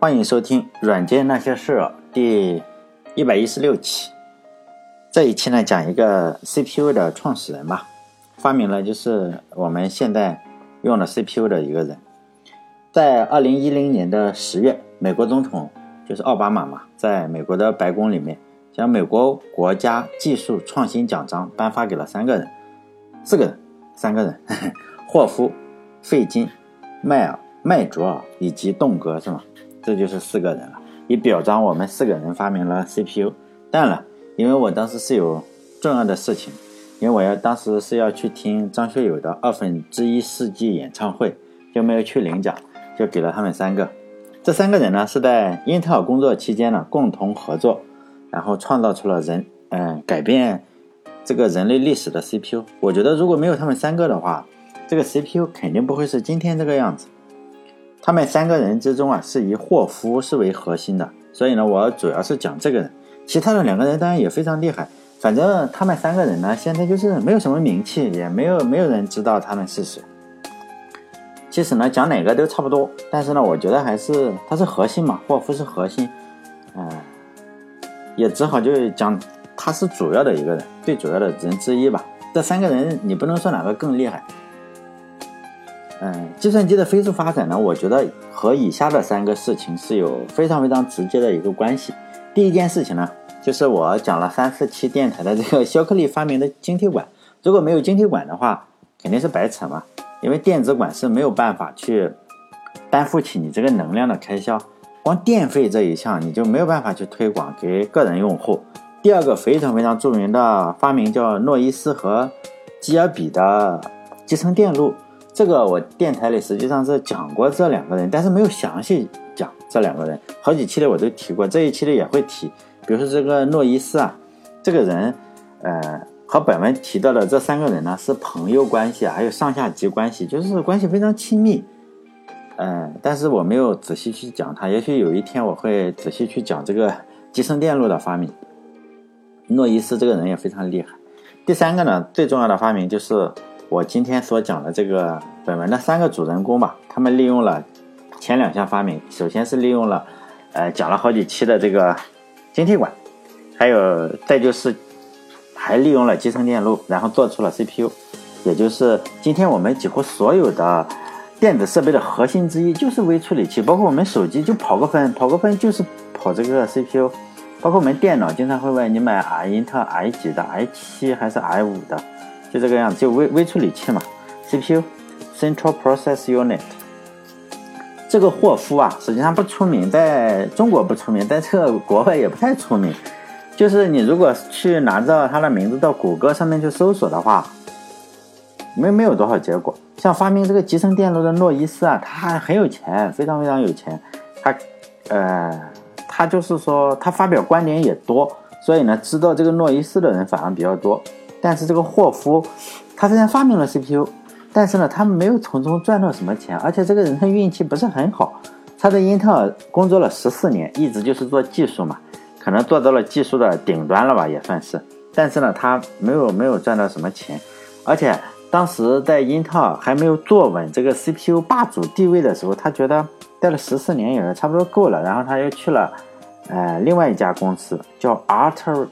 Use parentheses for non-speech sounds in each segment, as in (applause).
欢迎收听《软件那些事》第一百一十六期。这一期呢，讲一个 CPU 的创始人吧，发明了就是我们现在用的 CPU 的一个人。在二零一零年的十月，美国总统就是奥巴马嘛，在美国的白宫里面，将美国国家技术创新奖章颁发给了三个人，四个人，三个人，(laughs) 霍夫、费金、迈尔、麦卓尔以及栋哥，是吗？这就是四个人了，以表彰我们四个人发明了 CPU。但了，因为我当时是有重要的事情，因为我要当时是要去听张学友的二分之一世纪演唱会，就没有去领奖，就给了他们三个。这三个人呢是在英特尔工作期间呢共同合作，然后创造出了人嗯改变这个人类历史的 CPU。我觉得如果没有他们三个的话，这个 CPU 肯定不会是今天这个样子。他们三个人之中啊，是以霍夫是为核心的，所以呢，我主要是讲这个人。其他的两个人当然也非常厉害，反正他们三个人呢，现在就是没有什么名气，也没有没有人知道他们是谁。其实呢，讲哪个都差不多，但是呢，我觉得还是他是核心嘛，霍夫是核心，嗯，也只好就讲他是主要的一个人，最主要的人之一吧。这三个人，你不能说哪个更厉害。嗯，计算机的飞速发展呢，我觉得和以下的三个事情是有非常非常直接的一个关系。第一件事情呢，就是我讲了三四期电台的这个 (laughs) 肖克利发明的晶体管。如果没有晶体管的话，肯定是白扯嘛，因为电子管是没有办法去担负起你这个能量的开销，光电费这一项你就没有办法去推广给个人用户。第二个非常非常著名的发明叫诺伊斯和基尔比的集成电路。这个我电台里实际上是讲过这两个人，但是没有详细讲这两个人。好几期里我都提过，这一期里也会提。比如说这个诺伊斯啊，这个人，呃，和本文提到的这三个人呢是朋友关系啊，还有上下级关系，就是关系非常亲密。呃，但是我没有仔细去讲他，也许有一天我会仔细去讲这个集成电路的发明。诺伊斯这个人也非常厉害。第三个呢，最重要的发明就是。我今天所讲的这个本文的三个主人公吧，他们利用了前两项发明。首先是利用了，呃，讲了好几期的这个晶体管，还有再就是还利用了集成电路，然后做出了 CPU，也就是今天我们几乎所有的电子设备的核心之一就是微处理器，包括我们手机就跑个分，跑个分就是跑这个 CPU，包括我们电脑经常会问你买 i 英特尔 i 几的 i 七还是 i 五的。就这个样子，就微微处理器嘛，CPU，Central Process Unit。这个霍夫啊，实际上不出名，在中国不出名，在这个国外也不太出名。就是你如果去拿着他的名字到谷歌上面去搜索的话，没没有多少结果。像发明这个集成电路的诺伊斯啊，他很有钱，非常非常有钱。他，呃，他就是说他发表观点也多，所以呢，知道这个诺伊斯的人反而比较多。但是这个霍夫，他虽然发明了 CPU，但是呢，他没有从中赚到什么钱，而且这个人他运气不是很好。他在英特尔工作了十四年，一直就是做技术嘛，可能做到了技术的顶端了吧，也算是。但是呢，他没有没有赚到什么钱，而且当时在英特尔还没有坐稳这个 CPU 霸主地位的时候，他觉得待了十四年也差不多够了，然后他又去了，呃，另外一家公司叫 Arter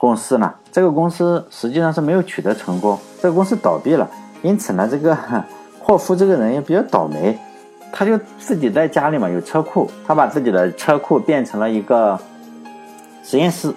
公司呢。这个公司实际上是没有取得成功，这个公司倒闭了。因此呢，这个 (laughs) 霍夫这个人也比较倒霉，他就自己在家里嘛有车库，他把自己的车库变成了一个实验室，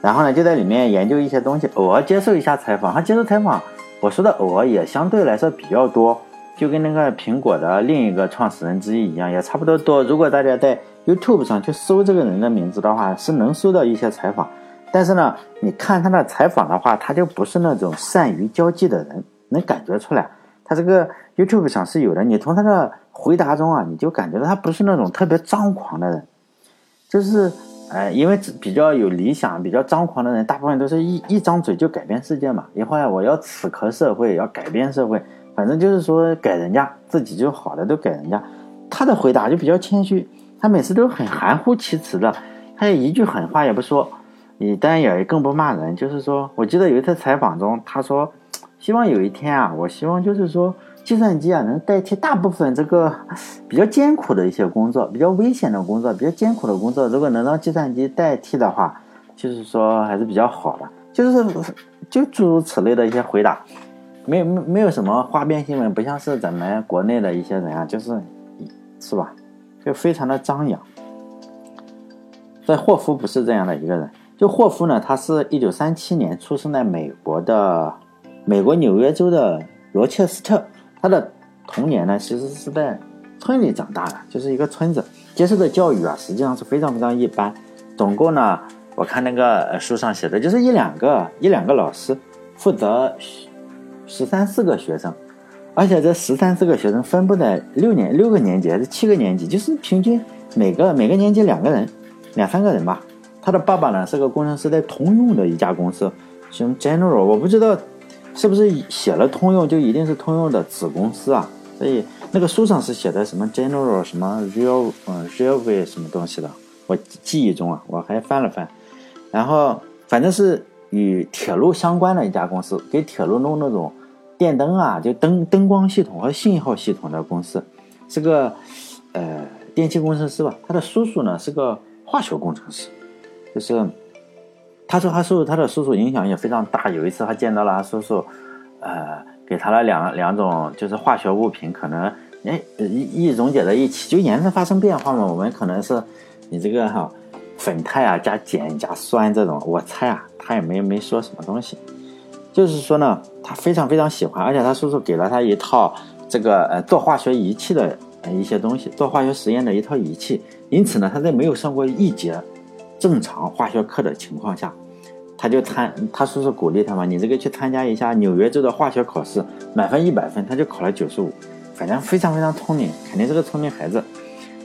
然后呢就在里面研究一些东西，偶尔接受一下采访。他接受采访，我说的偶尔也相对来说比较多，就跟那个苹果的另一个创始人之一一样，也差不多多。如果大家在 YouTube 上去搜这个人的名字的话，是能搜到一些采访。但是呢，你看他的采访的话，他就不是那种善于交际的人，能感觉出来。他这个 YouTube 上是有的，你从他的回答中啊，你就感觉到他不是那种特别张狂的人。就是，呃，因为比较有理想、比较张狂的人，大部分都是一一张嘴就改变世界嘛。一会儿我要此刻社会，要改变社会，反正就是说改人家，自己就好的都改人家。他的回答就比较谦虚，他每次都很含糊其辞的，他也一句狠话也不说。你当然也更不骂人，就是说，我记得有一次采访中，他说，希望有一天啊，我希望就是说，计算机啊能代替大部分这个比较艰苦的一些工作，比较危险的工作，比较艰苦的工作，如果能让计算机代替的话，就是说还是比较好的。就是就诸如此类的一些回答，没有没没有什么花边新闻，不像是咱们国内的一些人啊，就是是吧，就非常的张扬。在霍夫不是这样的一个人，就霍夫呢，他是一九三七年出生在美国的美国纽约州的罗切斯特。他的童年呢，其实是在村里长大的，就是一个村子接受的教育啊，实际上是非常非常一般。总共呢，我看那个书上写的，就是一两个一两个老师负责十三四个学生，而且这十三四个学生分布在六年六个年级还是七个年级，就是平均每个每个年级两个人，两三个人吧。他的爸爸呢是个工程师，在通用的一家公司，像 General，我不知道。是不是写了通用就一定是通用的子公司啊？所以那个书上是写的什么 General 什么 Real 嗯 Railway 什么东西的？我记忆中啊，我还翻了翻，然后反正是与铁路相关的一家公司，给铁路弄那种电灯啊，就灯灯光系统和信号系统的公司，是个呃电气工程师吧。他的叔叔呢是个化学工程师，就是。他说他受他的叔叔影响也非常大。有一次他见到了他叔叔，呃，给他了两两种就是化学物品，可能哎一一溶解在一起，就颜色发生变化嘛。我们可能是你这个哈粉态啊加碱加酸这种，我猜啊他也没没说什么东西，就是说呢他非常非常喜欢，而且他叔叔给了他一套这个呃做化学仪器的一些东西，做化学实验的一套仪器。因此呢他在没有上过一节正常化学课的情况下。他就参，他叔叔鼓励他嘛，你这个去参加一下纽约州的化学考试，满分一百分，他就考了九十五，反正非常非常聪明，肯定是个聪明孩子。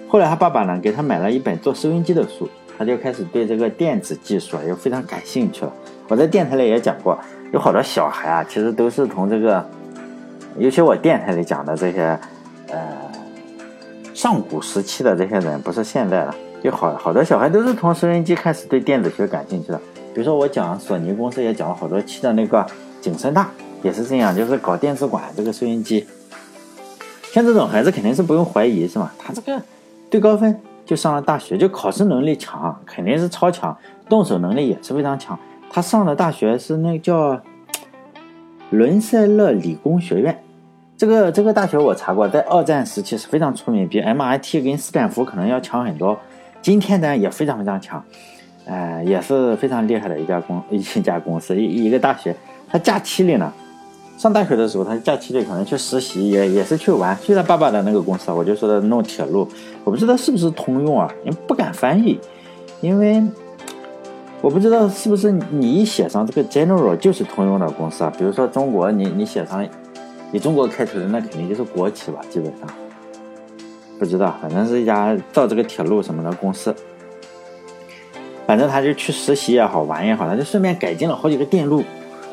后来他爸爸呢，给他买了一本做收音机的书，他就开始对这个电子技术啊又非常感兴趣了。我在电台里也讲过，有好多小孩啊，其实都是从这个，尤其我电台里讲的这些，呃，上古时期的这些人，不是现在的，就好好多小孩都是从收音机开始对电子学感兴趣的。比如说，我讲索尼公司也讲了好多期的那个景深大也是这样，就是搞电子管这个收音机。像这种孩子肯定是不用怀疑，是吗？他这个对高分就上了大学，就考试能力强，肯定是超强，动手能力也是非常强。他上的大学是那叫伦塞勒理工学院，这个这个大学我查过，在二战时期是非常出名，比 MIT 跟斯坦福可能要强很多。今天呢也非常非常强。哎，也是非常厉害的一家公 (laughs) 一家公司一一个大学，他假期里呢，上大学的时候，他假期里可能去实习，也也是去玩。去他爸爸的那个公司，我就说的弄铁路，我不知道是不是通用啊，因为不敢翻译，因为我不知道是不是你一写上这个 General 就是通用的公司啊。比如说中国，你你写上以中国开头的，那肯定就是国企吧，基本上不知道，反正是一家造这个铁路什么的公司。反正他就去实习也好，玩也好，他就顺便改进了好几个电路，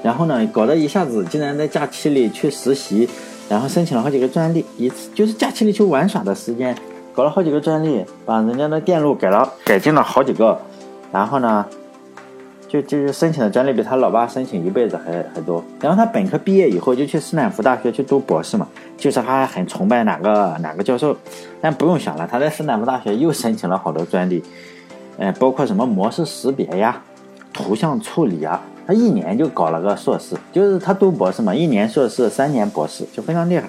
然后呢，搞得一下子竟然在假期里去实习，然后申请了好几个专利，一次就是假期里去玩耍的时间，搞了好几个专利，把人家的电路改了改进了好几个，然后呢，就就是申请的专利比他老爸申请一辈子还还多。然后他本科毕业以后就去斯坦福大学去读博士嘛，就是他很崇拜哪个哪个教授，但不用想了，他在斯坦福大学又申请了好多专利。哎，包括什么模式识别呀、图像处理啊，他一年就搞了个硕士，就是他读博士嘛，一年硕士，三年博士，就非常厉害。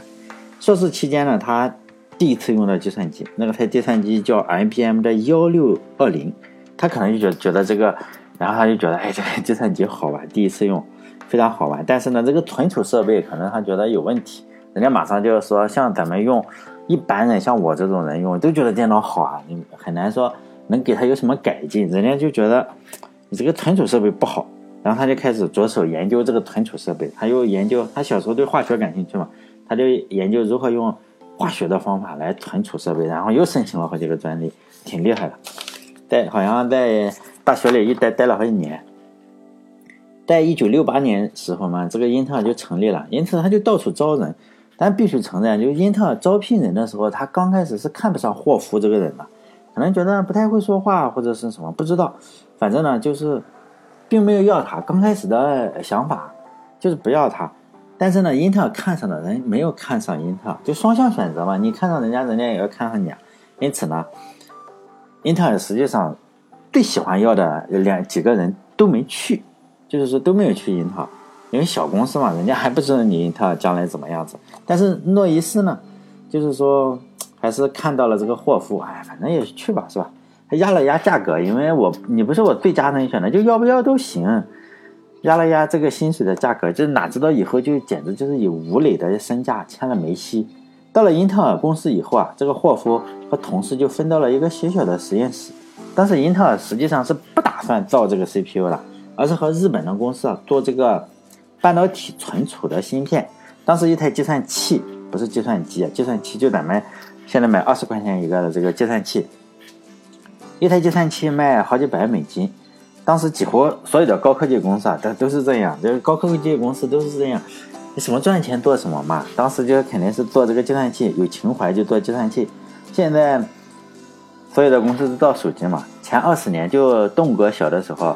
硕士期间呢，他第一次用到计算机，那个台计算机叫 IBM 的幺六二零，他可能就觉觉得这个，然后他就觉得，哎，这个计算机好玩，第一次用非常好玩。但是呢，这个存储设备可能他觉得有问题，人家马上就说，像咱们用一般人，像我这种人用，都觉得电脑好啊，你很难说。能给他有什么改进？人家就觉得你这个存储设备不好，然后他就开始着手研究这个存储设备。他又研究，他小时候对化学感兴趣嘛，他就研究如何用化学的方法来存储设备，然后又申请了好几个专利，挺厉害的。在好像在大学里一待待了好几年。在一九六八年时候嘛，这个英特尔就成立了，因此他就到处招人。但必须承认，就英特尔招聘人的时候，他刚开始是看不上霍夫这个人的。可能觉得不太会说话或者是什么不知道，反正呢就是，并没有要他。刚开始的想法就是不要他，但是呢，英特尔看上的人没有看上英特尔，就双向选择嘛。你看上人家，人家也要看上你啊。因此呢，英特尔实际上最喜欢要的两几个人都没去，就是说都没有去英特尔，因为小公司嘛，人家还不知道你英特尔将来怎么样子。但是诺伊斯呢，就是说还是看到了这个霍夫，哎，反正也去吧，是吧？还压了压价格，因为我你不是我最佳人选的，就要不要都行。压了压这个薪水的价格，就哪知道以后就简直就是以吴磊的身价签了梅西。到了英特尔公司以后啊，这个霍夫和同事就分到了一个小小的实验室。当时英特尔实际上是不打算造这个 CPU 了，而是和日本的公司啊做这个半导体存储的芯片。当时一台计算器不是计算机啊，计算器就咱们现在买二十块钱一个的这个计算器，一台计算器卖好几百美金。当时几乎所有的高科技公司啊，都都是这样，就是高科技公司都是这样，你什么赚钱做什么嘛。当时就肯定是做这个计算器，有情怀就做计算器。现在所有的公司都造手机嘛。前二十年就栋哥小的时候，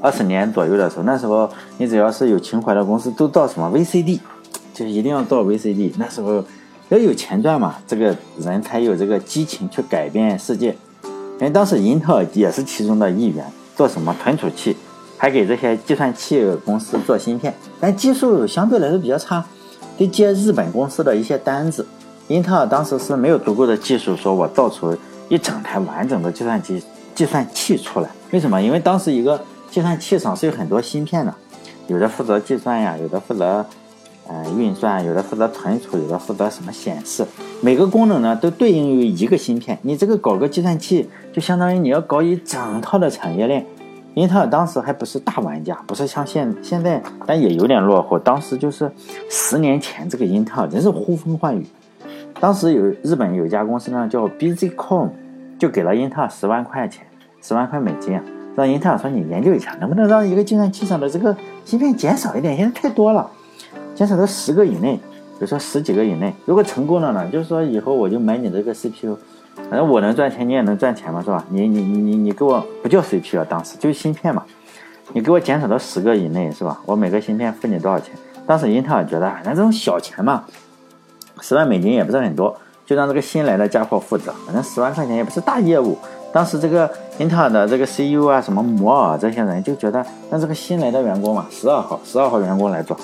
二十年左右的时候，那时候你只要是有情怀的公司都造什么 VCD，就一定要造 VCD。那时候要有钱赚嘛，这个人才有这个激情去改变世界。因为当时英特尔也是其中的一员。做什么存储器，还给这些计算器公司做芯片，但技术相对来说比较差，得接日本公司的一些单子。英特尔当时是没有足够的技术，说我造出一整台完整的计算机计算器出来。为什么？因为当时一个计算器上是有很多芯片的，有的负责计算呀，有的负责呃运算，有的负责存储，有的负责什么显示。每个功能呢都对应于一个芯片。你这个搞个计算器。就相当于你要搞一整套的产业链，英特尔当时还不是大玩家，不是像现现在，但也有点落后。当时就是十年前，这个英特尔真是呼风唤雨。当时有日本有一家公司呢，叫 BZCom，就给了英特尔十万块钱，十万块美金啊，让英特尔说你研究一下，能不能让一个计算器上的这个芯片减少一点？现在太多了，减少到十个以内，比如说十几个以内。如果成功了呢，就是说以后我就买你这个 CPU。反正我能赚钱，你也能赚钱嘛，是吧？你你你你你给我不叫 CPU 啊，当时就是芯片嘛，你给我减少到十个以内，是吧？我每个芯片付你多少钱？当时英特尔觉得，反正这种小钱嘛，十万美金也不是很多，就让这个新来的家伙负责，反正十万块钱也不是大业务。当时这个英特尔的这个 CEO 啊，什么摩尔这些人就觉得，让这个新来的员工嘛，十二号十二号员工来做，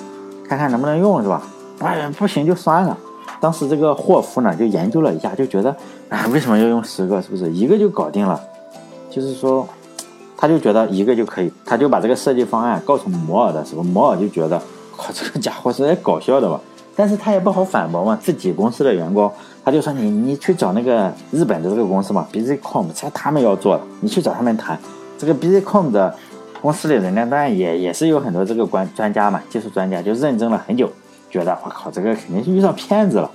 看看能不能用，是吧？哎，不行就算了。当时这个霍夫呢，就研究了一下，就觉得，哎，为什么要用十个？是不是一个就搞定了？就是说，他就觉得一个就可以，他就把这个设计方案告诉摩尔的时候，摩尔就觉得，靠，这个家伙是在搞笑的吧？但是他也不好反驳嘛，自己公司的员工，他就说你你去找那个日本的这个公司嘛，BZCom，这他们要做的，你去找他们谈。这个 BZCom 的公司里人呢，当然也也是有很多这个专专家嘛，技术专家，就认真了很久。觉得我靠，这个肯定是遇上骗子了，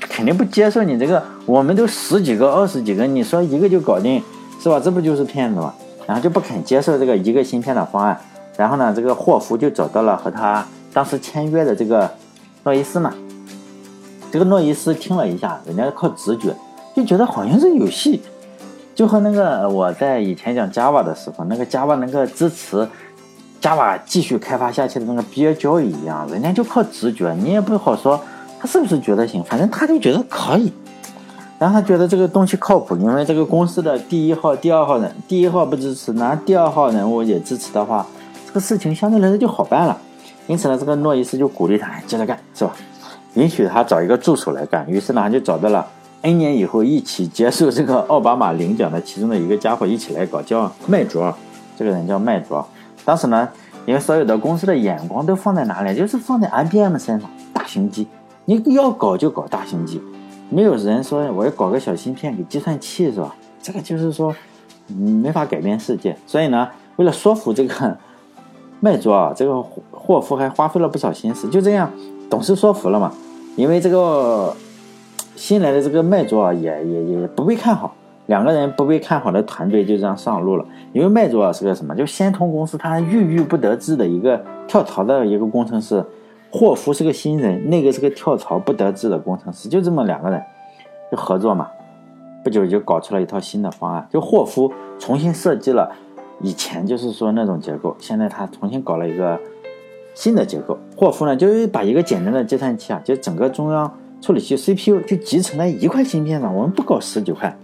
肯定不接受你这个。我们都十几个、二十几个，你说一个就搞定，是吧？这不就是骗子吗？然后就不肯接受这个一个芯片的方案。然后呢，这个霍夫就找到了和他当时签约的这个诺伊斯嘛。这个诺伊斯听了一下，人家靠直觉，就觉得好像是有戏，就和那个我在以前讲 Java 的时候，那个 Java 那个支持。Java 继续开发下去的那个憋交一样，人家就靠直觉，你也不好说他是不是觉得行，反正他就觉得可以，然后他觉得这个东西靠谱，因为这个公司的第一号、第二号人，第一号不支持，那第二号人物也支持的话，这个事情相对来说就好办了。因此呢，这个诺伊斯就鼓励他接着干，是吧？允许他找一个助手来干。于是呢，他就找到了 N 年以后一起接受这个奥巴马领奖的其中的一个家伙一起来搞，叫麦卓，这个人叫麦卓。当时呢，因为所有的公司的眼光都放在哪里，就是放在 IBM 身上，大型机，你要搞就搞大型机，没有人说我要搞个小芯片给计算器是吧？这个就是说，没法改变世界。所以呢，为了说服这个麦卓啊，这个霍夫还花费了不少心思，就这样董事说服了嘛。因为这个新来的这个麦卓啊，也也也不被看好。两个人不被看好的团队就这样上路了，因为麦卓是个什么？就先通公司他郁郁不得志的一个跳槽的一个工程师，霍夫是个新人，那个是个跳槽不得志的工程师，就这么两个人就合作嘛，不久就搞出了一套新的方案。就霍夫重新设计了以前就是说那种结构，现在他重新搞了一个新的结构。霍夫呢，就是把一个简单的计算器啊，就整个中央处理器 CPU 就集成在一块芯片上，我们不搞十几块。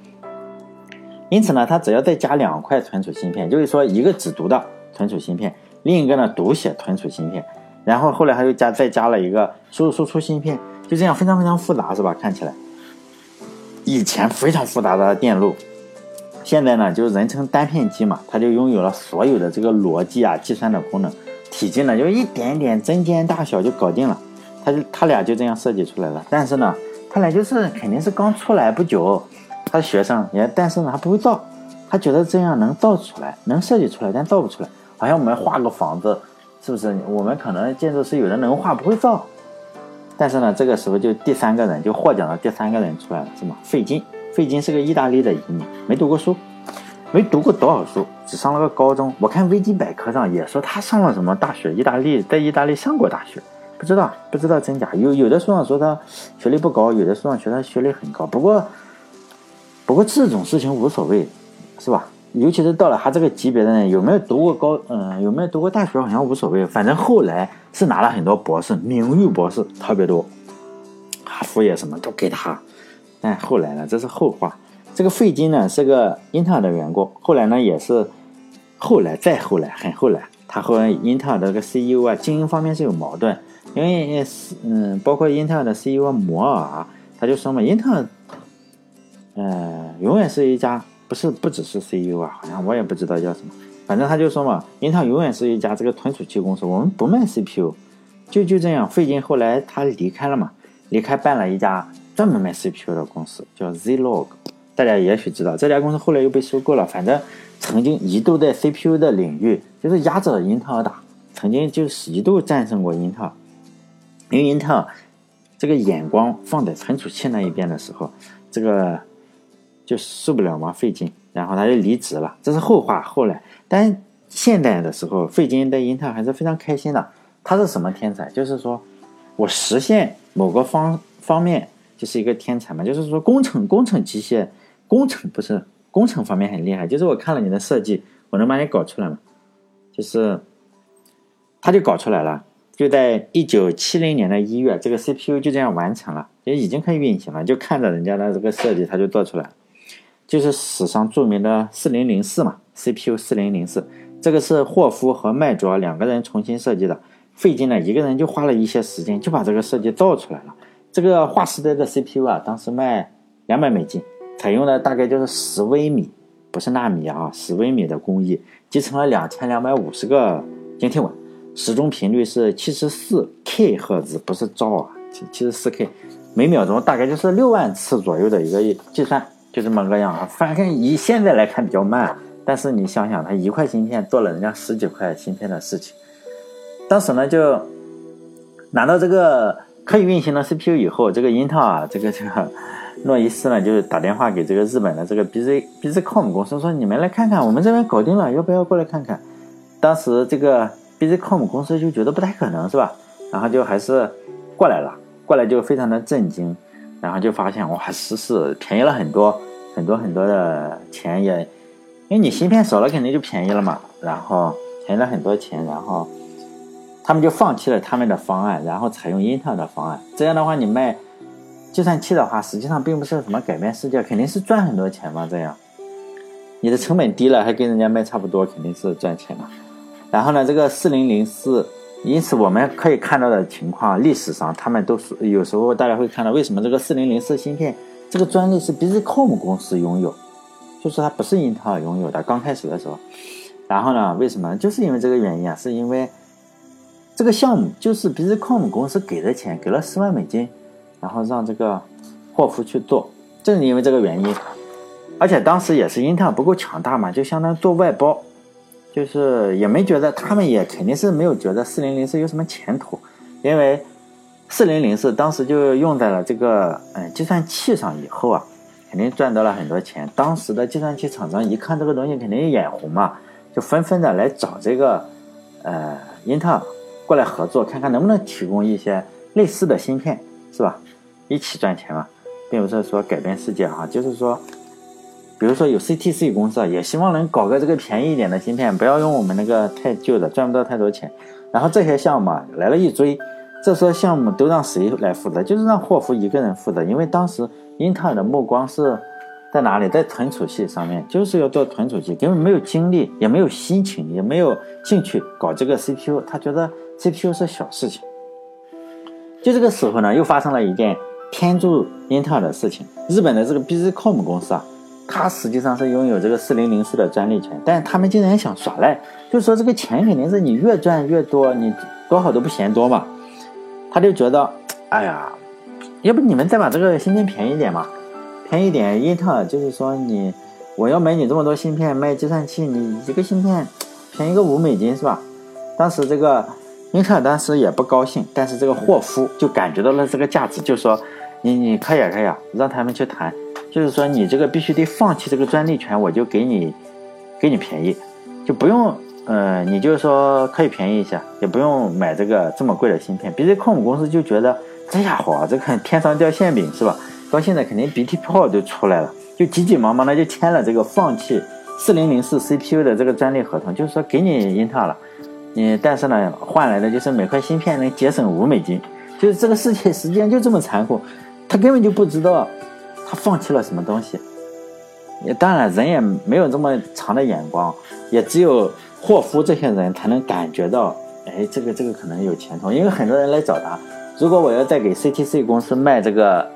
因此呢，它只要再加两块存储芯片，就是说一个只读的存储芯片，另一个呢读写存储芯片，然后后来他又加再加了一个输入输出芯片，就这样非常非常复杂，是吧？看起来，以前非常复杂的电路，现在呢就人称单片机嘛，它就拥有了所有的这个逻辑啊、计算的功能，体积呢就一点点针尖大小就搞定了，他就他俩就这样设计出来了。但是呢，他俩就是肯定是刚出来不久。他学生也，但是呢，他不会造，他觉得这样能造出来，能设计出来，但造不出来。好像我们画个房子，是不是？我们可能建筑师有人能画，不会造。但是呢，这个时候就第三个人就获奖的第三个人出来了，是吗？费金，费金是个意大利的移民，没读过书，没读过多少书，只上了个高中。我看维基百科上也说他上了什么大学，意大利在意大利上过大学，不知道不知道真假。有有的书上说他学历不高，有的书上说他学历很高。不过。不过这种事情无所谓，是吧？尤其是到了他这个级别的人，有没有读过高，嗯，有没有读过大学，好像无所谓。反正后来是拿了很多博士，名誉博士特别多，哈佛也什么都给他。但后来呢，这是后话。这个费金呢是个英特尔的员工，后来呢也是后来再后来很后来，他和英特尔的这个 CEO 啊经营方面是有矛盾，因为嗯，包括英特尔的 CEO 摩尔，他就说嘛，英特尔。呃，永远是一家，不是不只是 CEO 啊，好像我也不知道叫什么，反正他就说嘛，英特尔永远是一家这个存储器公司，我们不卖 CPU，就就这样。费劲后来他离开了嘛，离开办了一家专门卖 CPU 的公司，叫 Zlog，大家也许知道，这家公司后来又被收购了。反正曾经一度在 CPU 的领域就是压着英特尔打，曾经就是一度战胜过英特尔，因为英特尔这个眼光放在存储器那一边的时候，这个。就受不了嘛，费劲，然后他就离职了，这是后话。后来，但现在的时候，费劲在英特尔还是非常开心的。他是什么天才？就是说我实现某个方方面就是一个天才嘛。就是说工程、工程机械、工程不是工程方面很厉害。就是我看了你的设计，我能把你搞出来吗？就是他就搞出来了，就在一九七零年的一月，这个 CPU 就这样完成了，也已经可以运行了。就看着人家的这个设计，他就做出来。就是史上著名的四零零四嘛，CPU 四零零四，这个是霍夫和麦卓两个人重新设计的，费劲了一个人就花了一些时间就把这个设计造出来了。这个划时代的 CPU 啊，当时卖两百美金，采用的大概就是十微米，不是纳米啊，十微米的工艺，集成了两千两百五十个晶体管，时钟频率是七十四 K 赫兹，不是兆啊，七七十四 K，每秒钟大概就是六万次左右的一个计算。就这么个样啊，反正以现在来看比较慢，但是你想想，他一块芯片做了人家十几块芯片的事情。当时呢，就拿到这个可以运行的 CPU 以后，这个英特尔这个这个诺伊斯呢，就是打电话给这个日本的这个 BZ BZCom 公司说：“你们来看看，我们这边搞定了，要不要过来看看？”当时这个 BZCom 公司就觉得不太可能，是吧？然后就还是过来了，过来就非常的震惊。然后就发现哇，十四便宜了很多很多很多的钱也，因为你芯片少了肯定就便宜了嘛。然后便宜了很多钱，然后他们就放弃了他们的方案，然后采用英特尔的方案。这样的话，你卖计算器的话，实际上并不是什么改变世界，肯定是赚很多钱嘛。这样你的成本低了，还跟人家卖差不多，肯定是赚钱嘛。然后呢，这个四零零四。因此，我们可以看到的情况，历史上他们都是有时候大家会看到，为什么这个四零零四芯片这个专利是 BZCom 公司拥有，就是它不是英特尔拥有的。刚开始的时候，然后呢，为什么？就是因为这个原因啊，是因为这个项目就是 BZCom 公司给的钱，给了十万美金，然后让这个霍夫去做，正是因为这个原因，而且当时也是英特尔不够强大嘛，就相当于做外包。就是也没觉得，他们也肯定是没有觉得四零零四有什么前途，因为四零零四当时就用在了这个嗯计算器上，以后啊肯定赚到了很多钱。当时的计算器厂商一看这个东西肯定眼红嘛，就纷纷的来找这个呃英特尔过来合作，看看能不能提供一些类似的芯片，是吧？一起赚钱嘛，并不是说改变世界哈，就是说。比如说有 CTC 公司啊，也希望能搞个这个便宜一点的芯片，不要用我们那个太旧的，赚不到太多钱。然后这些项目啊来了一堆，这些项目都让谁来负责？就是让霍夫一个人负责，因为当时英特尔的目光是在哪里？在存储器上面，就是要做存储器，根本没有精力，也没有心情，也没有兴趣搞这个 CPU。他觉得 CPU 是小事情。就这个时候呢，又发生了一件天助英特尔的事情。日本的这个 BZCOM 公司啊，它实际上是拥有这个四零零四的专利权，但是他们竟然想耍赖，就说这个钱肯定是你越赚越多，你多少都不嫌多嘛。他就觉得，哎呀，要不你们再把这个芯片便宜点嘛，便宜点。英特尔就是说你，我要买你这么多芯片卖计算器，你一个芯片便宜个五美金是吧？当时这个。英特尔当时也不高兴，但是这个霍夫就感觉到了这个价值，就说：“你你可以可以，让他们去谈，就是说你这个必须得放弃这个专利权，我就给你给你便宜，就不用，呃，你就是说可以便宜一下，也不用买这个这么贵的芯片。b z 控股公司就觉得这家伙这个天上掉馅饼是吧？到现在肯定鼻涕泡都出来了，就急急忙忙的就签了这个放弃四零零四 CPU 的这个专利合同，就是说给你英特尔了。”嗯，但是呢，换来的就是每块芯片能节省五美金，就是这个世界实际上就这么残酷，他根本就不知道他放弃了什么东西。也当然，人也没有这么长的眼光，也只有霍夫这些人才能感觉到，哎，这个这个可能有前途，因为很多人来找他，如果我要再给 CTC 公司卖这个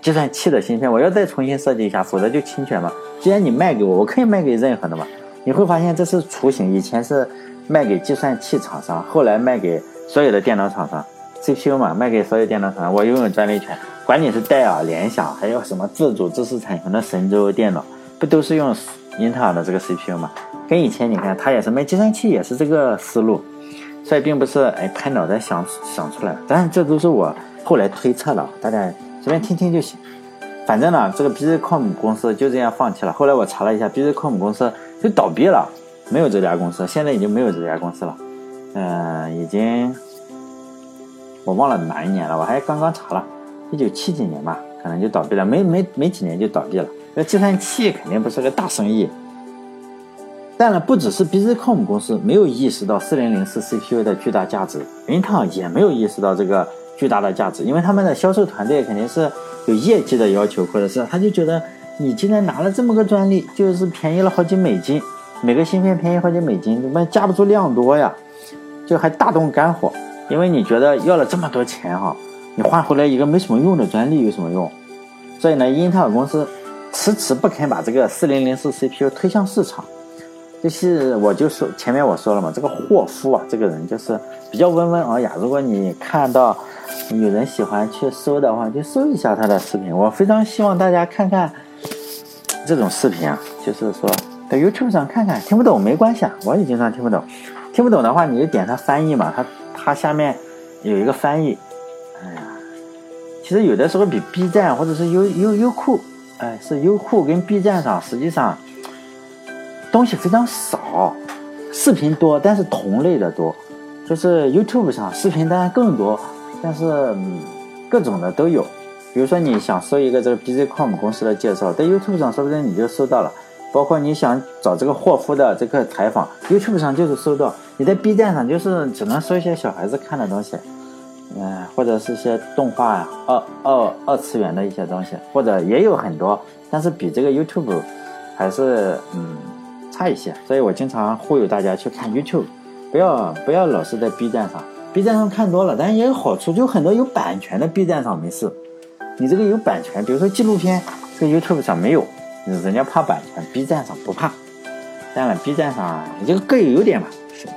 计算器的芯片，我要再重新设计一下，否则就侵权嘛。既然你卖给我，我可以卖给任何的嘛。你会发现这是雏形，以前是。卖给计算器厂商，后来卖给所有的电脑厂商，CPU 嘛，卖给所有电脑厂商，我拥有专利权，管你是戴尔、联想，还有什么自主知识产权的神州电脑，不都是用英特尔的这个 CPU 吗？跟以前你看，他也是卖计算器，也是这个思路，所以并不是哎拍脑袋想想出来，但是这都是我后来推测的，大家随便听听就行。反正呢，这个 BZCOM 公司就这样放弃了。后来我查了一下，BZCOM 公司就倒闭了。没有这家公司，现在已经没有这家公司了。嗯，已经我忘了哪一年了，我还刚刚查了，一九七几年吧，可能就倒闭了，没没没几年就倒闭了。这计算器肯定不是个大生意。当然，不只是 BZCOM 公司没有意识到四零零四 CPU 的巨大价值，云烫也没有意识到这个巨大的价值，因为他们的销售团队肯定是有业绩的要求，或者是他就觉得你既然拿了这么个专利，就是便宜了好几美金。每个芯片便宜好几美金，怎么架不住量多呀？就还大动肝火，因为你觉得要了这么多钱哈，你换回来一个没什么用的专利有什么用？所以呢，英特尔公司迟迟不肯把这个四零零四 CPU 推向市场。就是我就说前面我说了嘛，这个霍夫啊，这个人就是比较温文尔雅。如果你看到有人喜欢去搜的话，就搜一下他的视频。我非常希望大家看看这种视频啊，就是说。在 YouTube 上看看，听不懂没关系啊，我也经常听不懂。听不懂的话，你就点它翻译嘛，它它下面有一个翻译。其实有的时候比 B 站或者是优优优酷，哎，是优酷跟 B 站上实际上东西非常少，视频多，但是同类的多。就是 YouTube 上视频当然更多，但是嗯，各种的都有。比如说你想搜一个这个 BZCOM 公司的介绍，在 YouTube 上说不定你就搜到了。包括你想找这个霍夫的这个采访，YouTube 上就是搜到；你在 B 站上就是只能搜一些小孩子看的东西，嗯，或者是些动画呀、二二二次元的一些东西，或者也有很多，但是比这个 YouTube 还是嗯差一些。所以我经常忽悠大家去看 YouTube，不要不要老是在 B 站上，B 站上看多了，但是也有好处，就很多有版权的 B 站上没事。你这个有版权，比如说纪录片，这个 YouTube 上没有。人家怕版权，B 站上不怕。当然，B 站上也就各有优点嘛。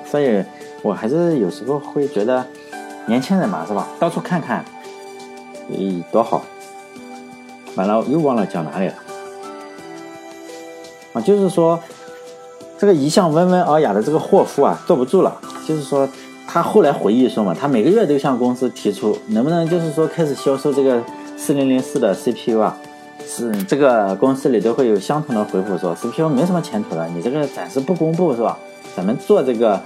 所以，我还是有时候会觉得，年轻人嘛，是吧？到处看看，咦，多好。完了，又忘了讲哪里了。啊，就是说，这个一向温文尔雅的这个霍夫啊，坐不住了。就是说，他后来回忆说嘛，他每个月都向公司提出，能不能就是说开始销售这个四零零四的 CPU 啊？是这个公司里都会有相同的回复，说 CPU 没什么前途的，你这个暂时不公布是吧？咱们做这个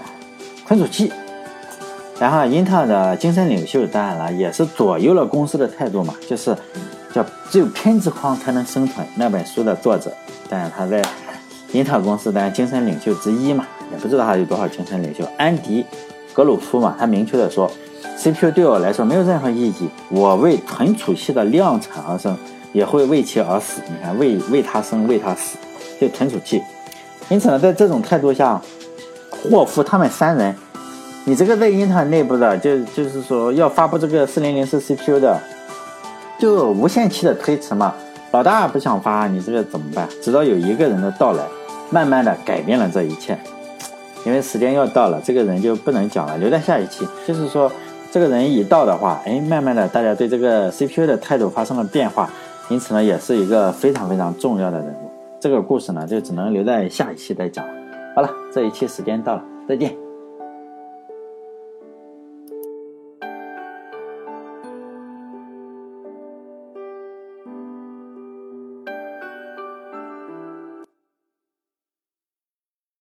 存储器。然后英特尔的精神领袖当然了，也是左右了公司的态度嘛，就是叫只有偏执狂才能生存那本书的作者，当然他在英特尔公司当然精神领袖之一嘛，也不知道他有多少精神领袖。安迪格鲁夫嘛，他明确的说，CPU 对我来说没有任何意义，我为存储器的量产而生，也会为其而死。你看，为为他生，为他死，就存储器。因此呢，在这种态度下，霍夫他们三人，你这个在英特尔内部的，就就是说要发布这个四零零四 CPU 的，就无限期的推迟嘛。老大不想发，你这个怎么办？直到有一个人的到来，慢慢的改变了这一切。因为时间要到了，这个人就不能讲了，留在下一期。就是说，这个人一到的话，哎，慢慢的大家对这个 CPU 的态度发生了变化，因此呢，也是一个非常非常重要的人物。这个故事呢，就只能留在下一期再讲了。好了，这一期时间到了，再见。